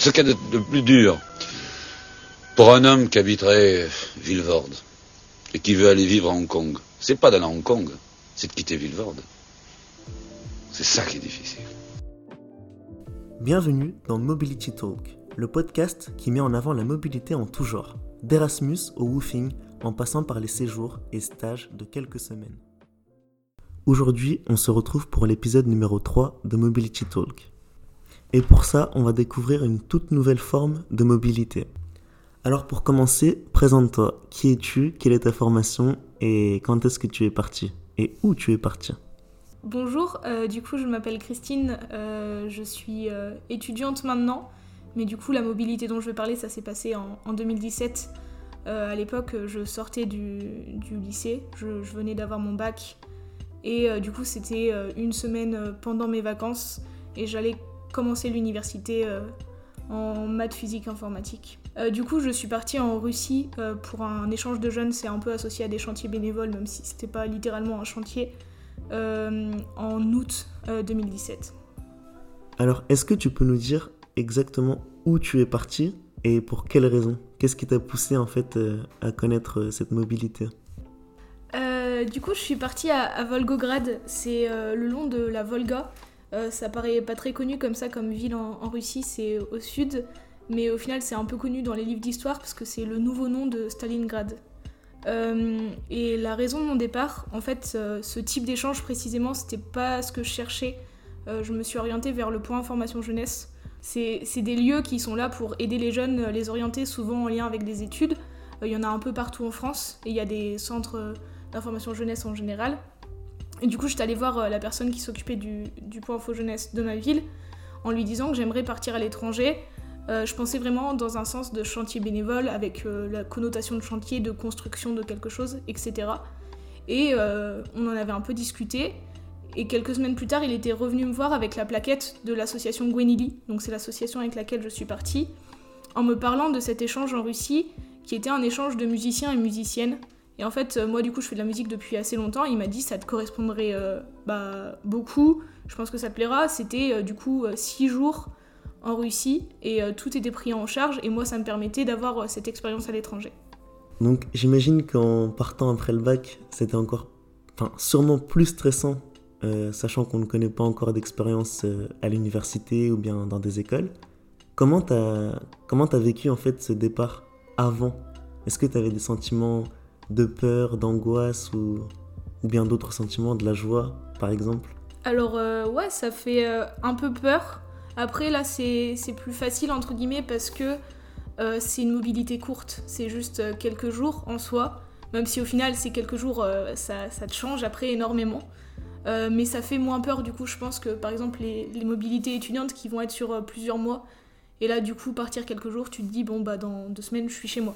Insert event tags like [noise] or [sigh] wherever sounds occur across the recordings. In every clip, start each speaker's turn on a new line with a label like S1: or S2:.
S1: Ce qu'il y a de, plus dur pour un homme qui habiterait Villevorde et qui veut aller vivre à Hong Kong, c'est pas d'aller à Hong Kong, c'est de quitter Villevorde. C'est ça qui est difficile.
S2: Bienvenue dans Mobility Talk, le podcast qui met en avant la mobilité en tout genre, d'Erasmus au woofing, en passant par les séjours et stages de quelques semaines. Aujourd'hui, on se retrouve pour l'épisode numéro 3 de Mobility Talk. Et pour ça, on va découvrir une toute nouvelle forme de mobilité. Alors pour commencer, présente-toi. Qui es-tu? Quelle est ta formation? Et quand est-ce que tu es parti? Et où tu es parti?
S3: Bonjour, euh, du coup je m'appelle Christine, euh, je suis euh, étudiante maintenant, mais du coup la mobilité dont je vais parler ça s'est passé en, 2017. à l'époque je sortais du, lycée, je, venais d'avoir mon bac et du coup c'était une semaine pendant mes vacances et j'allais commencer l'université en maths, physique, informatique. du coup, je suis partie en Russie pour un échange de jeunes. C'est un peu associé à des chantiers bénévoles, même si c'était pas littéralement un chantier. Euh, en août 2017. Euh,
S2: Alors, est-ce que tu peux nous dire exactement où tu es parti et pour quelles raisons? Qu'est-ce qui t'a poussé en fait euh, à connaître cette mobilité?
S3: Du coup, je suis partie à, Volgograd, c'est le long de la Volga. Ça paraît pas très connu comme ça comme ville en, en Russie, c'est au sud, mais au final c'est un peu connu dans les livres d'histoire parce que c'est le nouveau nom de Stalingrad. Euh, et la raison de mon départ, en fait, euh, ce type d'échange précisément, c'était pas ce que je cherchais. Euh, je me suis orientée vers le point information jeunesse. C'est des lieux qui sont là pour aider les jeunes, les orienter souvent en lien avec des études. Il y en a un peu partout en France et il y a des centres d'information jeunesse en général. Et du coup, je suis allée voir la personne qui s'occupait du, point info jeunesse de ma ville en lui disant que j'aimerais partir à l'étranger euh, je pensais vraiment dans un sens de chantier bénévole, avec euh, la connotation de chantier, de construction de quelque chose, etc. Et euh, on en avait un peu discuté. Et quelques semaines plus tard, il était revenu me voir avec la plaquette de l'association Gwenili, donc c'est l'association avec laquelle je suis partie, en me parlant de cet échange en Russie, qui était un échange de musiciens et musiciennes. Et en fait, moi du coup, je fais de la musique depuis assez longtemps. Il m'a dit ça te correspondrait bah, beaucoup. Je pense que ça te plaira. C'était du coup six jours en Russie et euh, tout était pris en charge et moi ça me permettait d'avoir euh, cette expérience à l'étranger.
S2: Donc j'imagine qu'en partant après le bac, c'était encore, enfin sûrement plus stressant, euh, sachant qu'on ne connaît pas encore d'expérience à l'université ou bien dans des écoles. Comment t'as comment as vécu en fait ce départ avant? Est-ce que tu avais des sentiments de peur, d'angoisse ou, bien d'autres sentiments, de la joie par exemple
S3: Alors ouais, ça fait un peu peur après, là, c'est plus facile, entre guillemets, parce que euh, c'est une mobilité courte. C'est juste euh, quelques jours en soi. Même si au final, ces quelques jours, euh, ça, te change après énormément. mais ça fait moins peur, du coup, je pense que, par exemple, les, mobilités étudiantes qui vont être sur plusieurs mois, et là, du coup, partir quelques jours, tu te dis, bon, bah, dans deux semaines, je suis chez moi.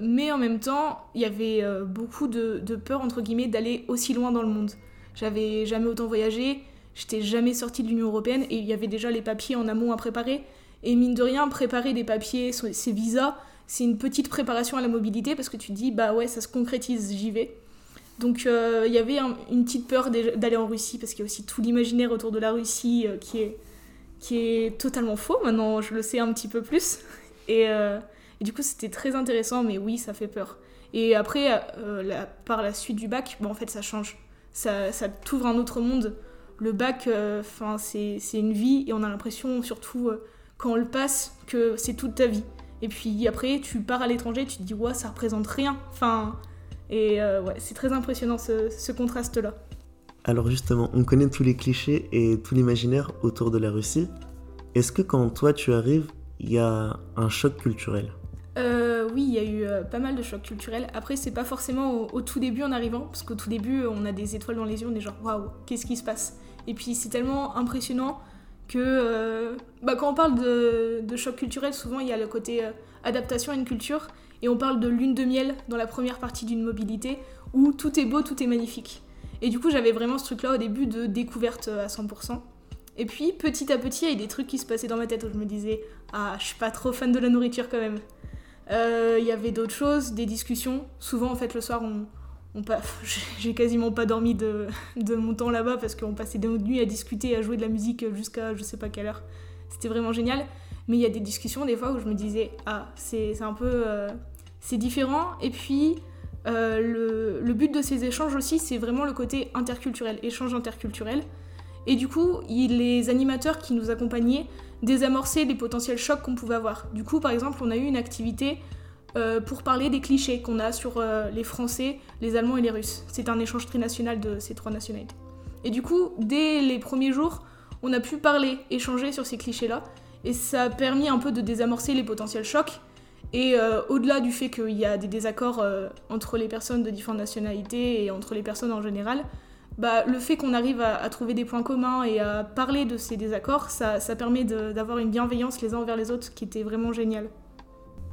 S3: Mais en même temps, il y avait beaucoup de, peur, entre guillemets, d'aller aussi loin dans le monde. J'avais jamais autant voyagé, J'étais jamais sortie de l'Union Européenne et il y avait déjà les papiers en amont à préparer. Et mine de rien, préparer des papiers, ces visas, c'est une petite préparation à la mobilité parce que tu te dis, bah ouais, ça se concrétise, j'y vais. Donc euh, il y avait une petite peur d'aller en Russie parce qu'il y a aussi tout l'imaginaire autour de la Russie euh, qui, est, qui est totalement faux. Maintenant, je le sais un petit peu plus. [laughs] Et, euh, du coup, c'était très intéressant, mais oui, ça fait peur. Et après, par la suite du bac, en fait, ça change. Ça, ça t'ouvre un autre monde le bac, euh, c'est une vie et on a l'impression, surtout euh, quand on le passe, que c'est toute ta vie. Et puis après, tu pars à l'étranger, tu te dis, ouais, ça représente rien. Enfin, et euh, c'est très impressionnant ce, contraste-là.
S2: Alors justement, on connaît tous les clichés et tout l'imaginaire autour de la Russie. Est-ce que quand toi tu arrives, il y a un choc culturel?
S3: Oui, il y a eu pas mal de chocs culturels. Après, c'est pas forcément au, tout début en arrivant, parce qu'au tout début, on a des étoiles dans les yeux, on est genre waouh, qu'est-ce qui se passe? Et puis c'est tellement impressionnant que euh, bah, quand on parle de, choc culturel, souvent il y a le côté euh, adaptation à une culture, et on parle de lune de miel dans la première partie d'une mobilité, où tout est beau, tout est magnifique. Et du coup j'avais vraiment ce truc-là au début de découverte euh, à 100%. Et puis petit à petit, il y a des trucs qui se passaient dans ma tête où je me disais Ah, je suis pas trop fan de la nourriture quand même. Il y avait d'autres choses, des discussions. Souvent en fait le soir on, [laughs] j'ai quasiment pas dormi de, mon temps là-bas parce qu'on passait des nuits à discuter, à jouer de la musique jusqu'à je sais pas quelle heure. C'était vraiment génial. Mais il y a des discussions des fois où je me disais, ah, c'est un peu. c'est différent. Et puis, le, le, but de ces échanges aussi, c'est vraiment le côté interculturel, échange interculturel. Et du coup, les animateurs qui nous accompagnaient désamorçaient les potentiels chocs qu'on pouvait avoir. Du coup, par exemple, on a eu une activité euh, pour parler des clichés qu'on a sur euh, les Français, les Allemands et les Russes. C'est un échange trinational de ces trois nationalités. Et du coup, dès les premiers jours, on a pu parler, échanger sur ces clichés-là. Et ça a permis un peu de désamorcer les potentiels chocs. Et euh, au-delà du fait qu'il y a des désaccords entre les personnes de différentes nationalités et entre les personnes en général, bah, le fait qu'on arrive à, trouver des points communs et à parler de ces désaccords, ça, permet d'avoir une bienveillance les uns envers les autres qui était vraiment géniale.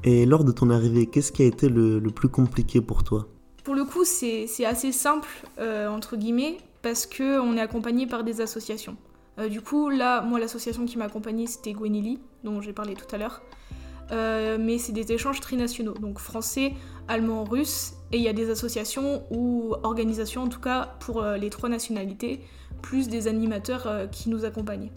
S2: Et lors de ton arrivée, qu'est-ce qui a été le, plus compliqué pour toi?
S3: Pour le coup, c'est assez simple, euh, entre guillemets, parce qu'on est accompagné par des associations. Euh, du coup, là, moi, l'association qui m'a accompagnée, c'était Gwenili, dont j'ai parlé tout à l'heure. Euh, mais c'est des échanges trinationaux, donc français, allemand, russe, et il y a des associations ou organisations en tout cas pour euh, les trois nationalités, plus des animateurs euh, qui nous accompagnent.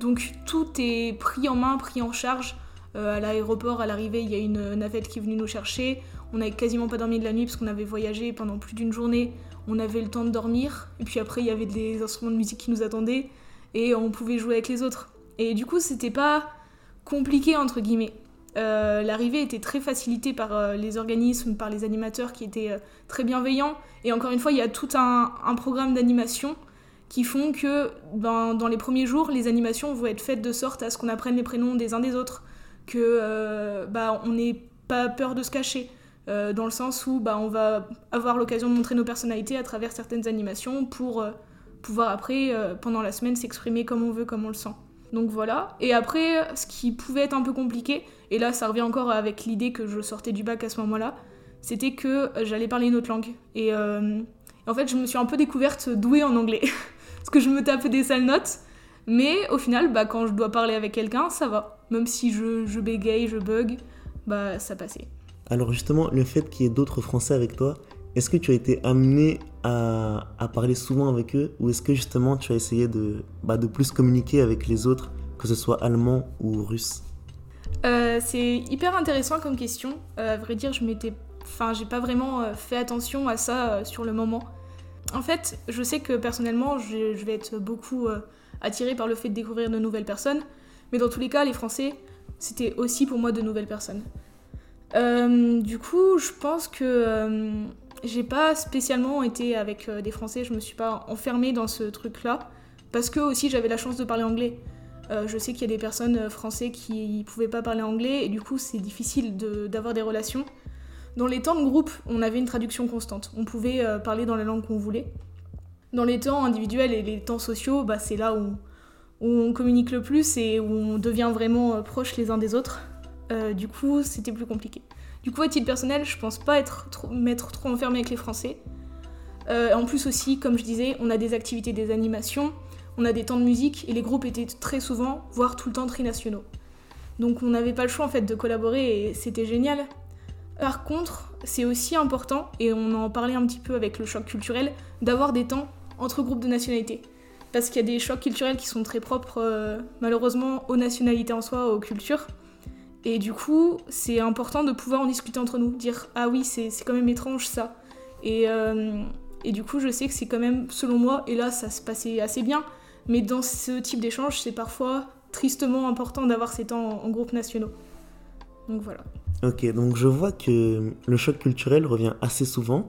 S3: Donc tout est pris en main, pris en charge. à l'aéroport, à l'arrivée, il y a une navette qui est venue nous chercher. On n'avait quasiment pas dormi de la nuit parce qu'on avait voyagé pendant plus d'une journée. On avait le temps de dormir. Et puis après, il y avait des instruments de musique qui nous attendaient. Et on pouvait jouer avec les autres. Et du coup, c'était pas compliqué entre guillemets. Euh, l'arrivée était très facilitée par euh, les organismes, par les animateurs qui étaient euh, très bienveillants. Et encore une fois, il y a tout un, programme d'animation qui font que ben, dans les premiers jours, les animations vont être faites de sorte à ce qu'on apprenne les prénoms des uns des autres, que bah, on n'ait pas peur de se cacher. dans le sens où bah, on va avoir l'occasion de montrer nos personnalités à travers certaines animations pour pouvoir après, pendant la semaine, s'exprimer comme on veut, comme on le sent. Donc voilà. Et après, ce qui pouvait être un peu compliqué, et là ça revient encore avec l'idée que je sortais du bac à ce moment-là, c'était que j'allais parler une autre langue. Et euh, en fait, je me suis un peu découverte douée en anglais. [laughs] Parce que je me tapais des sales notes. Mais au final, bah, quand je dois parler avec quelqu'un, ça va. Même si je, je bégaye, je bug, bah ça passait.
S2: Alors justement, le fait qu'il y ait d'autres Français avec toi, est-ce que tu as été amené à, parler souvent avec eux? Ou est-ce que justement tu as essayé de, bah, de plus communiquer avec les autres, que ce soit allemand ou russe?
S3: Euh, C'est hyper intéressant comme question. Euh, à vrai dire, je m'étais, enfin, j'ai pas vraiment euh, fait attention à ça sur le moment. En fait, je sais que personnellement, je, vais être beaucoup attirée par le fait de découvrir de nouvelles personnes, mais dans tous les cas, les Français, c'était aussi pour moi de nouvelles personnes. du coup, je pense que j'ai pas spécialement été avec euh, des Français, je me suis pas enfermée dans ce truc-là, parce que aussi j'avais la chance de parler anglais. Euh, je sais qu'il y a des personnes euh, français qui pouvaient pas parler anglais et du coup c'est difficile d'avoir des relations. Dans les temps de groupe, on avait une traduction constante. On pouvait parler dans la langue qu'on voulait. Dans les temps individuels et les temps sociaux, bah, c'est là où, on communique le plus et où on devient vraiment proches les uns des autres. du coup, c'était plus compliqué. Du coup, à titre personnel, je pense pas être trop, m'être trop enfermée avec les Français. Euh, en plus aussi, comme je disais, on a des activités, des animations, on a des temps de musique et les groupes étaient très souvent, voire tout le temps trinationaux. Donc on n'avait pas le choix en fait de collaborer et c'était génial. Par contre, c'est aussi important, et on en parlait un petit peu avec le choc culturel, d'avoir des temps entre groupes de nationalités. Parce qu'il y a des chocs culturels qui sont très propres euh, malheureusement aux nationalités en soi, aux cultures. Et du coup, c'est important de pouvoir en discuter entre nous, dire ah oui, c'est quand même étrange ça. Et, euh, et du coup, je sais que c'est quand même, selon moi, et là ça se passait assez bien, mais dans ce type d'échange, c'est parfois tristement important d'avoir ces temps en, groupe nationaux. Donc voilà.
S2: Ok, donc je vois que le choc culturel revient assez souvent.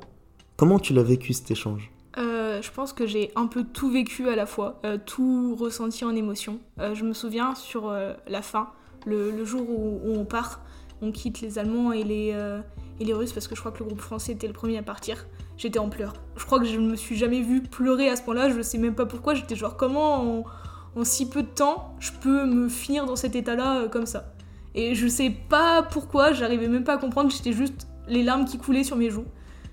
S2: Comment tu l'as vécu cet échange?
S3: Euh, je pense que j'ai un peu tout vécu à la fois, euh, tout ressenti en émotion. je me souviens sur la fin, le, jour où, on part, on quitte les Allemands et les, euh, et les Russes parce que je crois que le groupe français était le premier à partir. J'étais en pleurs. Je crois que je ne me suis jamais vue pleurer à ce point-là. Je sais même pas pourquoi. J'étais genre comment en, si peu de temps je peux me finir dans cet état-là euh, comme ça? Et je sais pas pourquoi. J'arrivais même pas à comprendre. J'étais juste les larmes qui coulaient sur mes joues.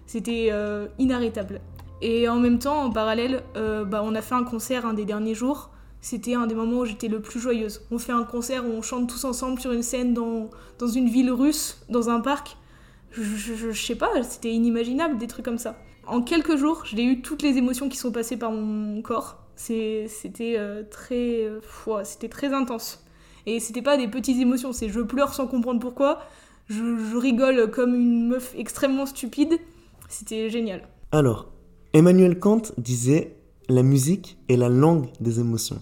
S3: C'était euh, inarrêtable. Et en même temps, en parallèle, bah, on a fait un concert un des derniers jours c'était un des moments où j'étais le plus joyeuse. On fait un concert où on chante tous ensemble sur une scène dans, dans une ville russe, dans un parc. Je, sais pas, c'était inimaginable des trucs comme ça. En quelques jours, j'ai eu toutes les émotions qui sont passées par mon corps. C'était euh, très, c'était très intense. Et c'était pas des petites émotions, c'est je pleure sans comprendre pourquoi, je, je rigole comme une meuf extrêmement stupide. C'était génial.
S2: Alors, Emmanuel Kant disait La musique est la langue des émotions.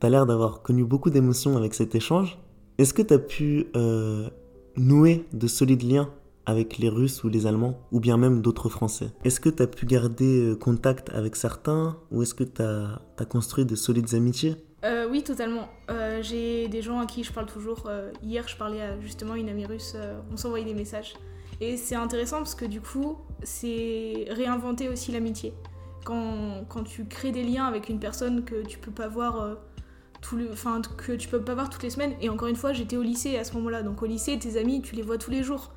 S2: T'as l'air d'avoir connu beaucoup d'émotions avec cet échange. Est-ce que t'as pu euh, nouer de solides liens avec les Russes ou les Allemands, ou bien même d'autres Français Est-ce que t'as pu garder euh, contact avec certains, ou est-ce que t'as as construit de solides amitiés?
S3: Euh, oui, totalement. Euh, J'ai des gens à qui je parle toujours. Hier, je parlais à justement une amie russe. on s'envoyait des messages. Et c'est intéressant parce que du coup, c'est réinventer aussi l'amitié. Quand, quand tu crées des liens avec une personne que tu peux pas voir tout le, enfin que tu peux pas voir toutes les semaines. Et encore une fois, j'étais au lycée à ce moment-là. Donc au lycée, tes amis, tu les vois tous les jours.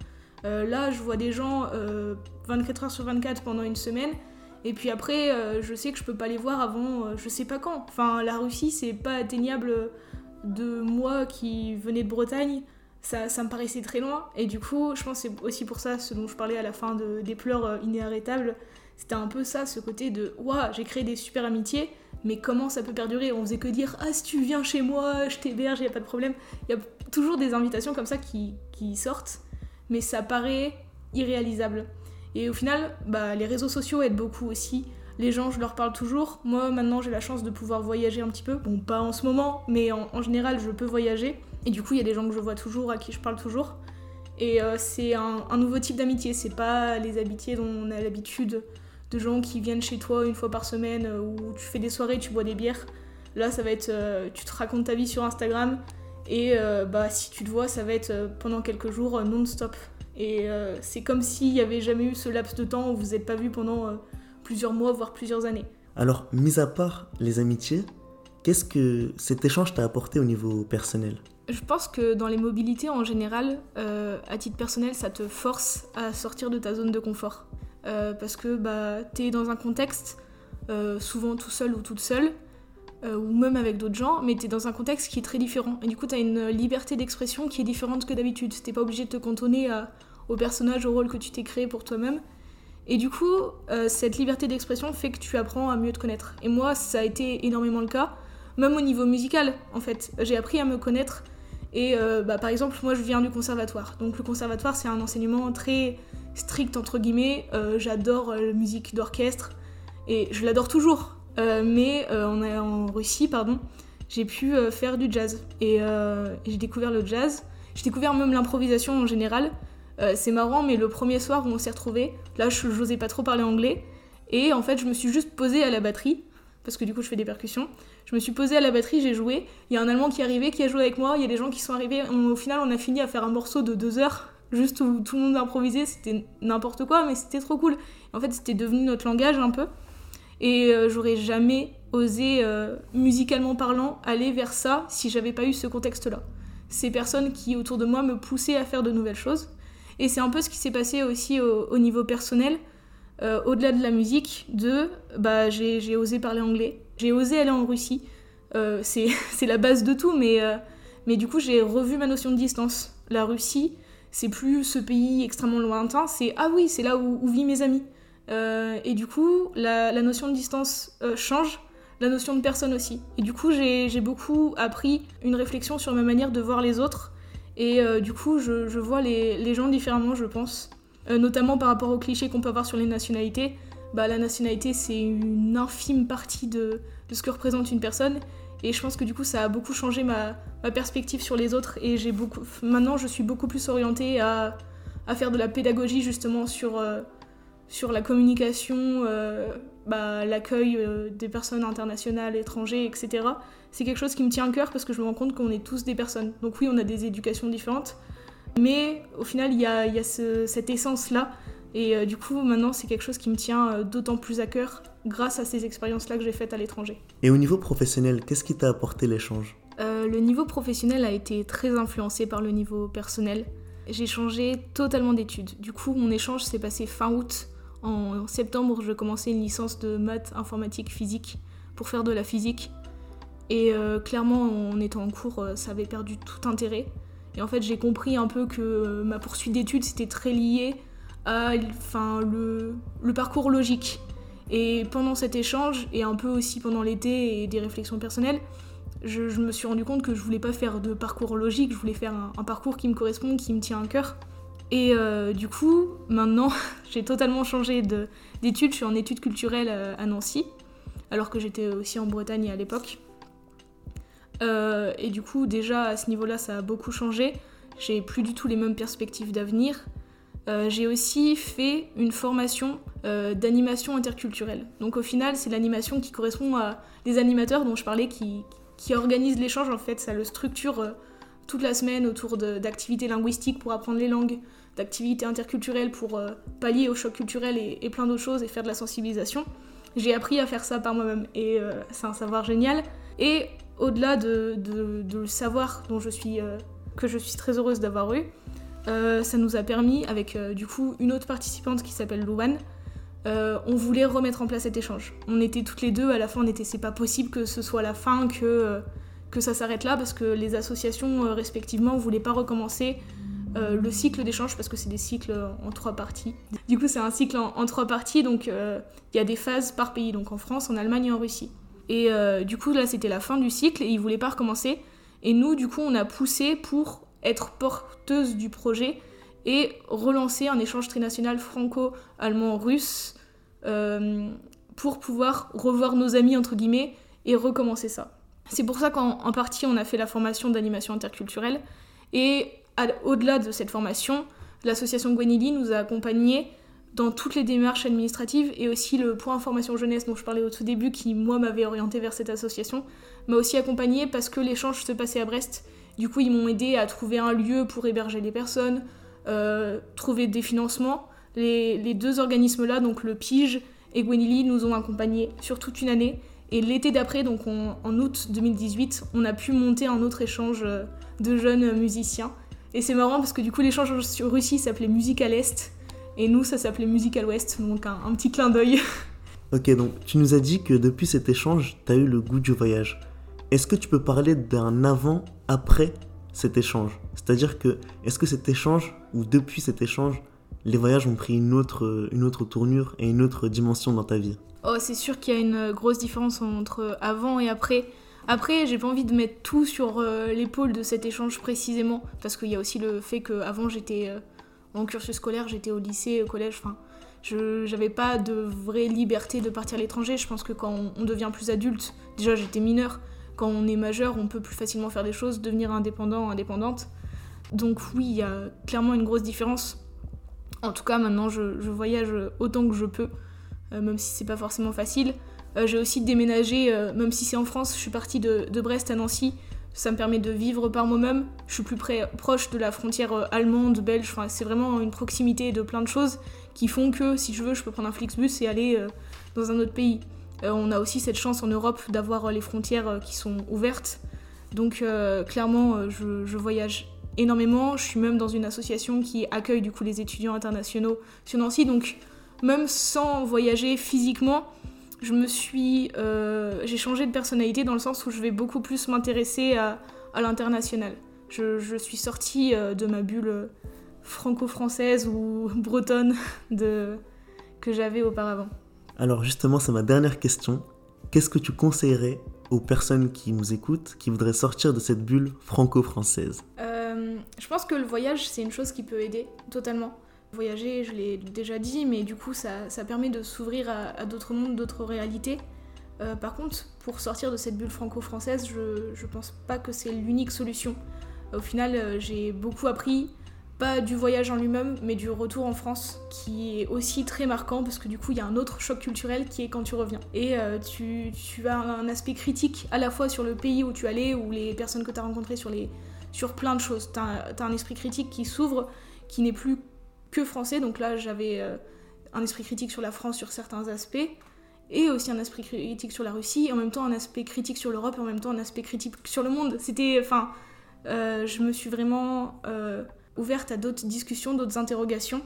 S3: Euh, là, je vois des gens euh, 24 heures sur 24 pendant une semaine. Et puis après, euh, je sais que je peux pas les voir avant euh, je sais pas quand. Enfin, la Russie, c'est pas atteignable de moi qui venais de Bretagne. Ça, ça me paraissait très loin. Et du coup, je pense que c'est aussi pour ça, ce dont je parlais à la fin de, des pleurs euh, inarrêtables. C'était un peu ça, ce côté de Waouh, j'ai créé des super amitiés, mais comment ça peut perdurer? On faisait que dire Ah, si tu viens chez moi, je t'héberge, y a pas de problème. Il y a toujours des invitations comme ça qui sortent, mais ça paraît irréalisable. Et au final, bah, les réseaux sociaux aident beaucoup aussi. Les gens, je leur parle toujours. Moi, maintenant, j'ai la chance de pouvoir voyager un petit peu. Bon, pas en ce moment, mais en, général, je peux voyager. Et du coup, il y a des gens que je vois toujours, à qui je parle toujours. Et euh, c'est un, un nouveau type d'amitié. C'est pas les amitiés dont on a l'habitude de gens qui viennent chez toi une fois par semaine, euh, où tu fais des soirées, tu bois des bières. Là, ça va être, euh, tu te racontes ta vie sur Instagram. Et euh, bah, si tu te vois, ça va être euh, pendant quelques jours euh, non-stop. Et euh, c'est comme s'il n'y avait jamais eu ce laps de temps où vous n'êtes pas vu pendant euh, plusieurs mois, voire plusieurs années.
S2: Alors, mis à part les amitiés, qu'est-ce que cet échange t'a apporté au niveau personnel?
S3: Je pense que dans les mobilités en général, euh, à titre personnel, ça te force à sortir de ta zone de confort. Euh, parce que bah, tu es dans un contexte, euh, souvent tout seul ou toute seule, euh, ou même avec d'autres gens, mais tu es dans un contexte qui est très différent. Et du coup, tu as une liberté d'expression qui est différente que d'habitude. Tu pas obligé de te cantonner à- au personnage, au rôle que tu t'es créé pour toi-même. Et du coup, euh, cette liberté d'expression fait que tu apprends à mieux te connaître. Et moi, ça a été énormément le cas, même au niveau musical, en fait. J'ai appris à me connaître. Et euh, bah, par exemple, moi, je viens du conservatoire. Donc le conservatoire, c'est un enseignement très strict, entre guillemets. Euh, J'adore euh, la musique d'orchestre. Et je l'adore toujours. Euh, mais euh, en Russie, pardon, j'ai pu euh, faire du jazz. Et j'ai découvert le jazz. J'ai découvert même l'improvisation en général. C'est marrant, mais le premier soir où on s'est retrouvés, là, je n'osais pas trop parler anglais. Et en fait, je me suis juste posée à la batterie, parce que du coup, je fais des percussions. Je me suis posée à la batterie, j'ai joué. Il y a un Allemand qui est arrivé, qui a joué avec moi. Il y a des gens qui sont arrivés. Au final, on a fini à faire un morceau de deux heures, juste où tout le monde improvisait. C'était n'importe quoi, mais c'était trop cool. En fait, c'était devenu notre langage un peu. Et euh, j'aurais jamais osé, euh, musicalement parlant, aller vers ça si j'avais pas eu ce contexte-là. Ces personnes qui, autour de moi, me poussaient à faire de nouvelles choses. Et c'est un peu ce qui s'est passé aussi au, au niveau personnel, euh, au-delà de la musique, de bah, j'ai osé parler anglais, j'ai osé aller en Russie. [laughs] C'est la base de tout, mais, mais du coup, j'ai revu ma notion de distance. La Russie, c'est plus ce pays extrêmement lointain, c'est ah oui, c'est là où vivent mes amis. Euh, et du coup, la, notion de distance euh, change, la notion de personne aussi. Et du coup, j'ai beaucoup appris une réflexion sur ma manière de voir les autres. Et euh, du coup, je, vois les, gens différemment, je pense. Notamment par rapport aux clichés qu'on peut avoir sur les nationalités. Bah, la nationalité, c'est une infime partie de, ce que représente une personne. Et je pense que du coup, ça a beaucoup changé ma, perspective sur les autres. Et beaucoup, maintenant, je suis beaucoup plus orientée à, faire de la pédagogie justement sur, sur la communication, euh, bah, l'accueil euh, des personnes internationales, étrangers, etc. C'est quelque chose qui me tient à cœur parce que je me rends compte qu'on est tous des personnes. Donc oui, on a des éducations différentes, mais au final, il y a, il y a ce- cette essence-là. Et euh, du coup, maintenant, c'est quelque chose qui me tient euh, d'autant plus à cœur grâce à ces expériences-là que j'ai faites à l'étranger.
S2: Et au niveau professionnel, qu'est-ce qui t'a apporté l'échange?
S3: Euh, le niveau professionnel a été très influencé par le niveau personnel. J'ai changé totalement d'études. Du coup, mon échange s'est passé fin août. En septembre, je commençais une licence de maths, informatique, physique pour faire de la physique. Et euh, clairement, en étant en cours, euh, ça avait perdu tout intérêt. Et en fait, j'ai compris un peu que euh, ma poursuite d'études, c'était très lié à enfin, le, le parcours logique. Et pendant cet échange, et un peu aussi pendant l'été et des réflexions personnelles, je, me suis rendu compte que je voulais pas faire de parcours logique, je voulais faire un, parcours qui me correspond, qui me tient à cœur. Et euh, du coup, maintenant, [laughs] j'ai totalement changé d'études. Je suis en études culturelles à Nancy, alors que j'étais aussi en Bretagne à l'époque. et du coup, déjà à ce niveau-là, ça a beaucoup changé. J'ai plus du tout les mêmes perspectives d'avenir. Euh, j'ai aussi fait une formation euh, d'animation interculturelle. Donc au final, c'est l'animation qui correspond à les animateurs dont je parlais qui, qui organisent l'échange. En fait, ça le structure euh, toute la semaine autour d'activités linguistiques pour apprendre les langues, d'activités interculturelles pour pallier au choc culturel et, plein d'autres choses et faire de la sensibilisation. J'ai appris à faire ça par moi-même et c'est un savoir génial. Et au-delà de, le savoir dont je suis, que je suis très heureuse d'avoir eu, euh, ça nous a permis, avec euh, du coup une autre participante qui s'appelle Louane, euh, on voulait remettre en place cet échange. On était toutes les deux, à la fin on était c'est pas possible que ce soit la fin, que, que ça s'arrête là, parce que les associations respectivement voulaient pas recommencer le cycle d'échange, parce que c'est des cycles en trois parties. Du coup c'est un cycle en, trois parties, donc il y a des phases par pays, donc en France, en Allemagne et en Russie. Et du coup là c'était la fin du cycle et ils voulaient pas recommencer. Et nous du coup on a poussé pour être porteuse du projet et relancer un échange trinational franco-allemand-russe euh, pour pouvoir revoir nos amis, entre guillemets, et recommencer ça. C'est pour ça qu'en partie, on a fait la formation d'animation interculturelle. Et au-delà de cette formation, l'association Gwenili nous a accompagnés dans toutes les démarches administratives et aussi le point information jeunesse dont je parlais au tout début, qui moi m'avait orienté vers cette association, m'a aussi accompagné parce que l'échange se passait à Brest du coup, ils m'ont aidé à trouver un lieu pour héberger les personnes, euh, trouver des financements. Les, deux organismes-là, donc le PIGE et Gwenili, nous ont accompagnés sur toute une année. Et l'été d'après, donc en août 2018, on a pu monter un autre échange euh, de jeunes musiciens. Et c'est marrant parce que du coup, l'échange sur Russie s'appelait Musique à l'Est. Et nous, ça s'appelait Musique à l'Ouest. Donc un, petit clin d'œil. [laughs]
S2: Ok, donc tu nous as dit que depuis cet échange, tu as eu le goût du voyage. Est-ce que tu peux parler d'un avant après cet échange? C'est-à-dire que, est-ce que cet échange, ou depuis cet échange, les voyages ont pris une autre tournure et une autre dimension dans ta vie?
S3: Oh, c'est sûr qu'il y a une grosse différence entre avant et après. Après, j'ai pas envie de mettre tout sur euh, l'épaule de cet échange précisément, parce qu'il y a aussi le fait qu'avant j'étais euh, en cursus scolaire, j'étais au lycée, au collège, enfin, je j'avais pas de vraie liberté de partir à l'étranger. Je pense que quand on devient plus adulte, déjà j'étais mineure, quand on est majeur, on peut plus facilement faire des choses, devenir indépendant, indépendante. Donc oui, il y a clairement une grosse différence. En tout cas, maintenant, je, voyage autant que je peux, euh, même si c'est pas forcément facile. Euh, j'ai aussi déménagé, euh, même si c'est en France, je suis partie de, Brest à Nancy. Ça me permet de vivre par moi-même. Je suis plus près, proche de la frontière allemande, belge. Enfin, c'est vraiment une proximité de plein de choses qui font que, si je veux, je peux prendre un Flixbus et aller dans un autre pays. Euh, on a aussi cette chance en Europe d'avoir euh, les frontières euh, qui sont ouvertes. Donc clairement, je, voyage énormément. Je suis même dans une association qui accueille du coup les étudiants internationaux sur Nancy. Donc même sans voyager physiquement, je me suis, j'ai changé de personnalité dans le sens où je vais beaucoup plus m'intéresser à, l'international. Je, suis sortie de ma bulle franco-française ou [laughs] bretonne [laughs] de, que j'avais auparavant.
S2: Alors justement, c'est ma dernière question. Qu'est-ce que tu conseillerais aux personnes qui nous écoutent, qui voudraient sortir de cette bulle franco-française?
S3: Euh, Je pense que le voyage, c'est une chose qui peut aider totalement. Voyager, je l'ai déjà dit, mais du coup, ça, permet de s'ouvrir à, d'autres mondes, d'autres réalités. Euh, par contre, pour sortir de cette bulle franco-française, je, je pense pas que c'est l'unique solution. Au final, euh, j'ai beaucoup appris, pas du voyage en lui-même, mais du retour en France, qui est aussi très marquant parce que du coup il y a un autre choc culturel qui est quand tu reviens. Et euh, tu, as un aspect critique à la fois sur le pays où tu allais ou les personnes que tu as rencontrées sur, les, sur plein de choses. Tu as, un esprit critique qui s'ouvre, qui n'est plus que français. Donc là j'avais euh, un esprit critique sur la France sur certains aspects et aussi un esprit critique sur la Russie, et en même temps un aspect critique sur l'Europe, et en même temps un aspect critique sur le monde. C'était, enfin, euh, je me suis vraiment ouverte à d'autres discussions, d'autres interrogations.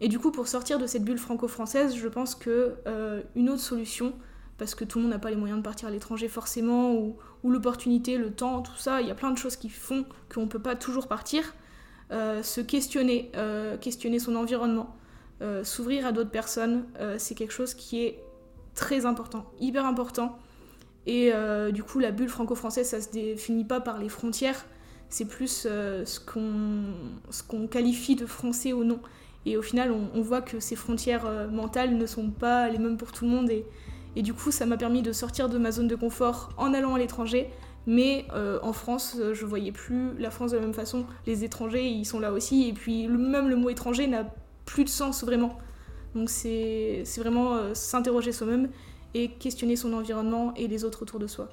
S3: Et du coup, pour sortir de cette bulle franco-française, je pense que euh, une autre solution, parce que tout le monde n'a pas les moyens de partir à l'étranger forcément, ou, l'opportunité, le temps, tout ça, il y a plein de choses qui font qu'on ne peut pas toujours partir. Euh, se questionner, euh, questionner son environnement, s'ouvrir à d'autres personnes, c'est quelque chose qui est très important, hyper important. Et euh, du coup, la bulle franco-française, ça se définit pas par les frontières, c'est plus euh, ce qu'on qualifie de français ou non. Et au final, on, voit que ces frontières euh, mentales ne sont pas les mêmes pour tout le monde. Et du coup, ça m'a permis de sortir de ma zone de confort en allant à l'étranger. Mais en France, je voyais plus la France de la même façon. Les étrangers, ils sont là aussi. Et puis, même le mot étranger n'a plus de sens vraiment. Donc, c'est vraiment s'interroger soi-même et questionner son environnement et les autres autour de soi.